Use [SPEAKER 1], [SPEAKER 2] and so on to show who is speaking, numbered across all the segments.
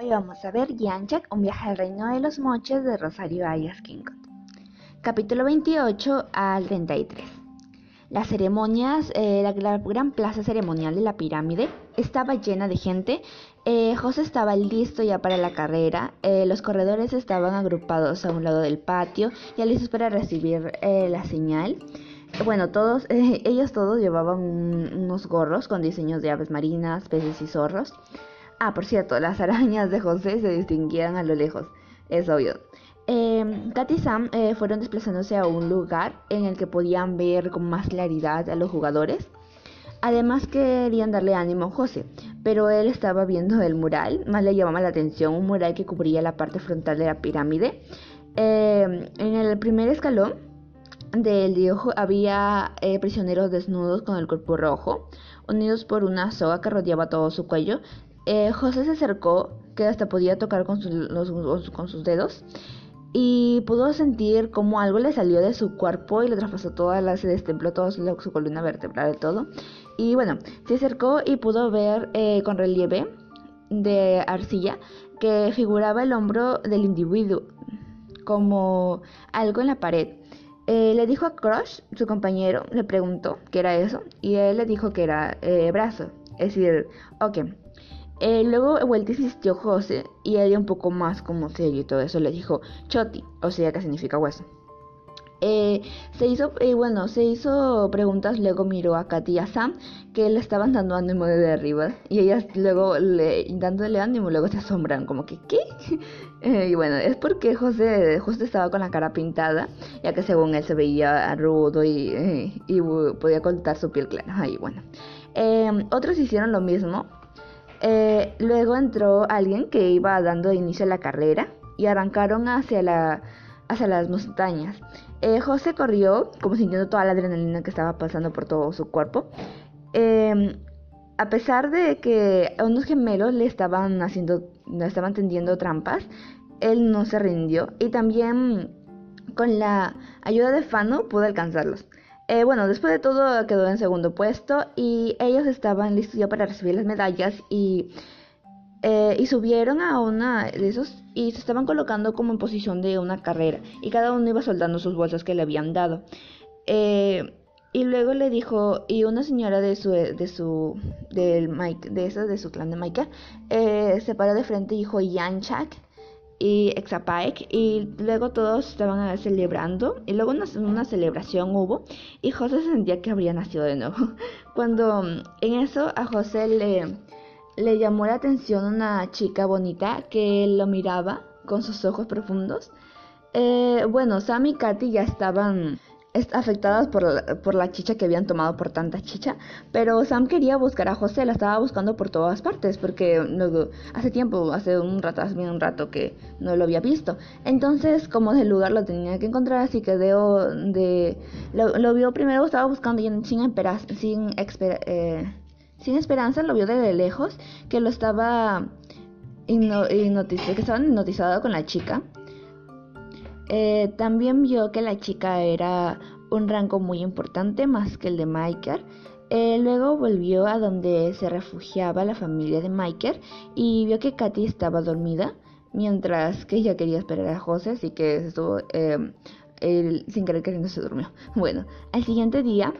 [SPEAKER 1] Hoy vamos a ver Yanchak, un viaje al reino de los moches de Rosario Ayas Kinkot. Capítulo 28 al 33. Las ceremonias, eh, la, gran plaza ceremonial de la pirámide estaba llena de gente. Eh, José estaba listo ya para la carrera. Eh, los corredores estaban agrupados a un lado del patio, ya listos para recibir la señal. Bueno, todos, ellos todos llevaban unos gorros con diseños de aves marinas, peces y zorros. Ah, por cierto, las arañas de José se distinguían a lo lejos, es obvio. Eh, Kat y Sam eh, fueron desplazándose a un lugar en el que podían ver con más claridad a los jugadores. Además querían darle ánimo a José, pero él estaba viendo el mural, más le llamaba la atención un mural que cubría la parte frontal de la pirámide. Em, en el primer escalón del diojo había eh, prisioneros desnudos con el cuerpo rojo, unidos por una soga que rodeaba todo su cuello, eh, José se acercó, que hasta podía tocar con, con sus dedos, y pudo sentir como algo le salió de su cuerpo y le traspasó toda la, se destempló toda su, columna vertebral y todo. Y bueno, se acercó y pudo ver eh, con relieve de arcilla que figuraba el hombro del individuo como algo en la pared. Eh, le dijo a Crush, su compañero, le preguntó qué era eso y él le dijo que era brazo. Es decir, ok, eh, luego vuelta insistió José y ella un poco más como serio y todo eso le dijo choti, o sea que significa hueso. Eh, se hizo, eh, bueno, se hizo preguntas, luego miró a Katy y a Sam que le estaban dando ánimo de arriba y ellas luego le, dándole ánimo, luego se asombran como que ¿qué? y bueno, es porque José justo estaba con la cara pintada, ya que según él se veía rudo y, podía ocultar su piel clara. Y bueno, otros hicieron lo mismo eh, luego entró alguien que iba dando inicio a la carrera y arrancaron hacia, la, hacia las montañas. Eh, José corrió como sintiendo toda la adrenalina que estaba pasando por todo su cuerpo. Em, a pesar de que unos gemelos le estaban haciendo, le estaban tendiendo trampas, él no se rindió y también con la ayuda de Fano pudo alcanzarlos. Eh, bueno, después de todo quedó en segundo puesto y ellos estaban listos ya para recibir las medallas y, eh, y subieron a una de esos y se estaban colocando como en posición de una carrera y cada uno iba soldando sus bolsas que le habían dado. Eh, y luego le dijo, y una señora de su, de su, del Mike, de esa, de su clan de Micah, se paró de frente y dijo Yanchak y Exapaek y luego todos estaban celebrando y luego una, celebración hubo y José sentía que habría nacido de nuevo. Cuando mm, en eso a José le, le llamó la atención una chica bonita que lo miraba con sus ojos profundos. Eh, bueno, Sam y Katy ya estaban afectadas por la, por la chicha que habían tomado por tanta chicha, pero Sam quería buscar a José, la estaba buscando por todas partes, porque hace tiempo, hace un rato, hace un rato que no lo había visto. Entonces, como del lugar lo tenía que encontrar, así que de, lo, vio primero, estaba buscando y sin, sin, eh, sin esperanza, lo vio desde lejos, que lo estaba que estaba hipnotizado con la chica eh, también vio que la chica era un rango muy importante, más que el de Miker. Eh, luego volvió a donde se refugiaba la familia de Miker y vio que Katy estaba dormida, mientras que ella quería esperar a José, así que estuvo eh, sin querer queriendo se durmió. Bueno, al siguiente día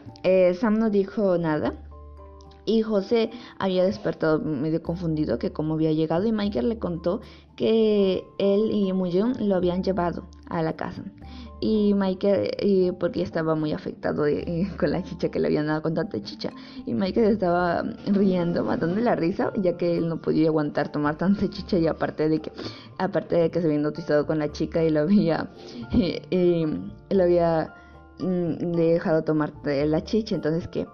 [SPEAKER 1] Sam no dijo nada y José había despertado medio confundido que como había llegado y Michael le contó que él y Muyun lo habían llevado a la casa. Y Michael, y porque estaba muy afectado con la chicha que le habían dado con tanta chicha. Y Michael estaba riendo, matando la risa, ya que él no podía aguantar tomar tanta chicha y aparte de que, aparte de que se había notizado con la chica y lo había, y, lo había mm, dejado tomar la chicha, entonces que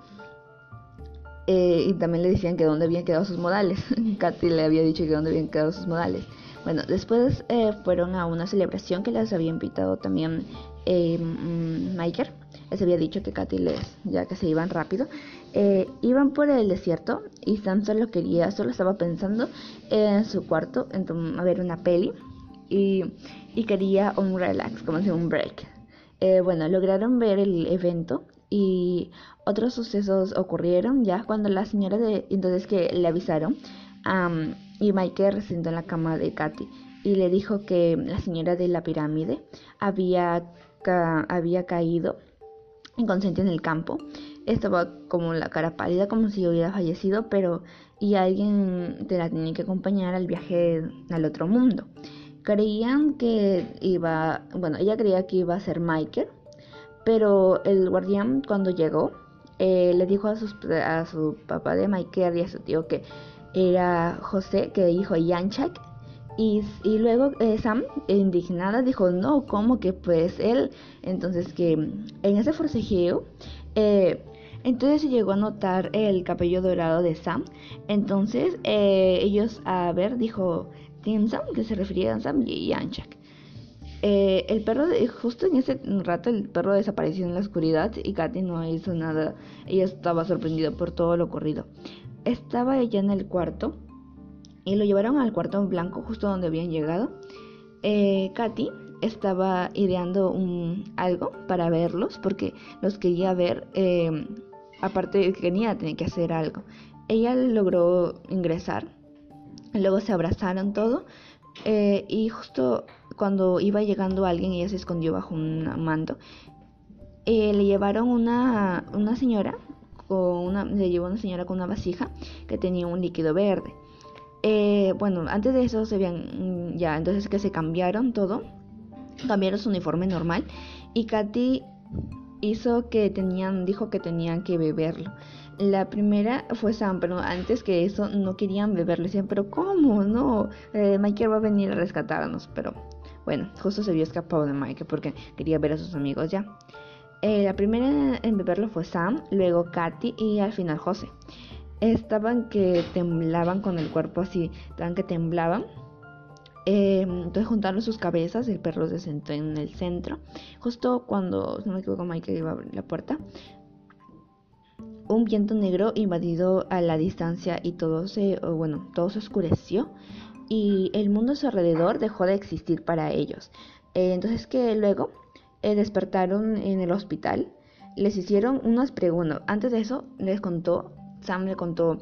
[SPEAKER 1] eh, y también le decían que dónde habían quedado sus modales. Katy le había dicho que dónde habían quedado sus modales. Bueno, después eh, fueron a una celebración que les había invitado también eh, mm, Michael. Les había dicho que Katy les, ya que se iban rápido, eh, iban por el desierto y Sam solo quería, solo estaba pensando en su cuarto, a ver una peli y, y quería un relax, como si un break. bueno, lograron ver el evento y otros sucesos ocurrieron ya cuando la señora de entonces que le avisaron y Michael se sentó en la cama de Katy y le dijo que la señora de la pirámide había, había caído inconsciente en el campo. Estaba como la cara pálida, como si hubiera fallecido, pero y alguien te la tenía que acompañar al viaje al otro mundo. Creían que iba, bueno, ella creía que iba a ser Michael, pero el guardián cuando llegó eh, le dijo a, sus, a su papá de Michael y a su tío que era José, que dijo Yanchak. Y, luego eh, Sam, indignada, dijo, no, ¿cómo que pues él? Entonces que en ese forcejeo, eh, entonces se llegó a notar el cabello dorado de Sam. Entonces ellos, a ver, dijo Tim Sam, que se refería a Sam y Yanchak. El perro, justo en ese rato, el perro desapareció en la oscuridad y Katy no hizo nada. Ella estaba sorprendida por todo lo ocurrido estaba ella en el cuarto y lo llevaron al cuarto blanco justo donde habían llegado. Eh, Katy estaba ideando algo para verlos porque los quería ver. Eh, aparte de que tenía, tenía que hacer algo. Ella logró ingresar. Luego se abrazaron todo. Eh, y justo cuando iba llegando alguien, ella se escondió bajo un manto. Eh, le llevaron una, una señora una, le llevó una señora con una vasija que tenía un líquido verde. Eh, bueno, antes de eso se habían mm, ya, entonces que se cambiaron todo, cambiaron su uniforme normal y Katy hizo que tenían, dijo que tenían que beberlo. La primera fue Sam, pero antes que eso no querían beberlo. Decían, pero ¿cómo? No, eh, Michael va a venir a rescatarnos. Pero bueno, justo se había escapado de Michael porque quería ver a sus amigos ya. Eh, la primera en beberlo fue Sam, luego Katy y al final José. Estaban que temblaban con el cuerpo así, estaban que temblaban. Em, entonces juntaron sus cabezas, el perro se sentó en el centro. Justo cuando, no me equivoco, Michael iba a abrir la puerta, un viento negro invadido a la distancia y todo se, bueno, todo se oscureció y el mundo a su alrededor dejó de existir para ellos. Eh, entonces que luego eh, despertaron en el hospital, les hicieron unas preguntas. Antes de eso, les contó, Sam le contó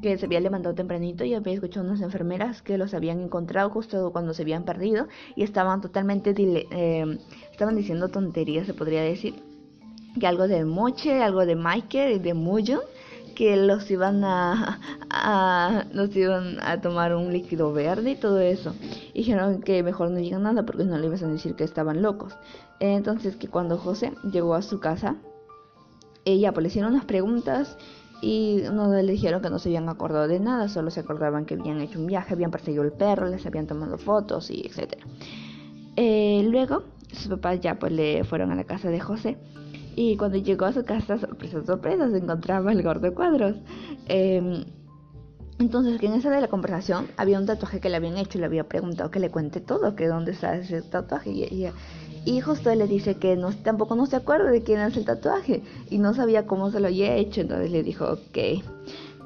[SPEAKER 1] que se había levantado tempranito y había escuchado unas enfermeras que los habían encontrado justo cuando se habían perdido y estaban totalmente, eh, estaban diciendo tonterías, se podría decir. Que algo de Moche, algo de Michael y de Muyo que los iban a, los iban a tomar un líquido verde y todo eso. Y dijeron que mejor no digan nada porque no le iban a decir que estaban locos. Entonces que cuando José llegó a su casa, ella pues le hicieron unas preguntas y no le dijeron que no se habían acordado de nada, solo se acordaban que habían hecho un viaje, habían perseguido el perro, les habían tomado fotos y etcétera. Eh, luego sus papás ya pues le fueron a la casa de José y cuando llegó a su casa, sorpresa, sorpresa, se encontraba el gordo cuadros. Em, entonces, que en esa de la conversación había un tatuaje que le habían hecho y le había preguntado que le cuente todo, que dónde está ese tatuaje. Y, y, justo él le dice que no, tampoco no se acuerda de quién es el tatuaje y no sabía cómo se lo había hecho. Entonces le dijo, ok.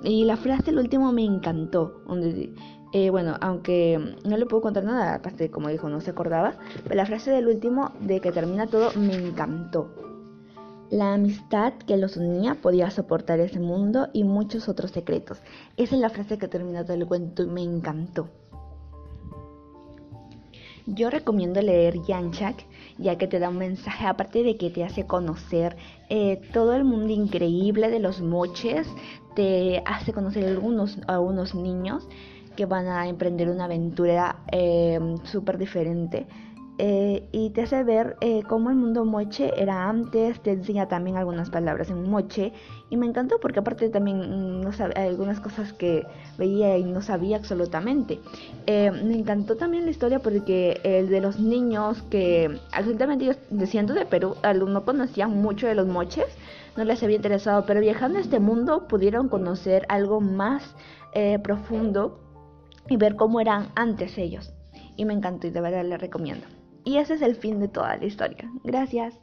[SPEAKER 1] Y la frase del último me encantó. Donde, eh, bueno, aunque no le puedo contar nada, aparte como dijo, no se acordaba. Pero la frase del último, de que termina todo, me encantó. La amistad que los unía podía soportar ese mundo y muchos otros secretos. Esa es la frase que termina todo el cuento y me encantó. Yo recomiendo leer Yanchak, ya que te da un mensaje, aparte de que te hace conocer eh, todo el mundo increíble de los moches, te hace conocer algunos, a unos niños que van a emprender una aventura eh, súper diferente eh, y te hace ver eh, cómo el mundo moche era antes, te enseña también algunas palabras en moche y me encantó porque aparte también mm, no hay algunas cosas que veía y no sabía absolutamente. Eh, me encantó también la historia porque el de los niños que absolutamente yo siendo de Perú, no conocían mucho de los moches, no les había interesado, pero viajando a este mundo pudieron conocer algo más profundo y ver cómo eran antes ellos. Y me encantó y de verdad les recomiendo. Y ese es el fin de toda la historia. Gracias.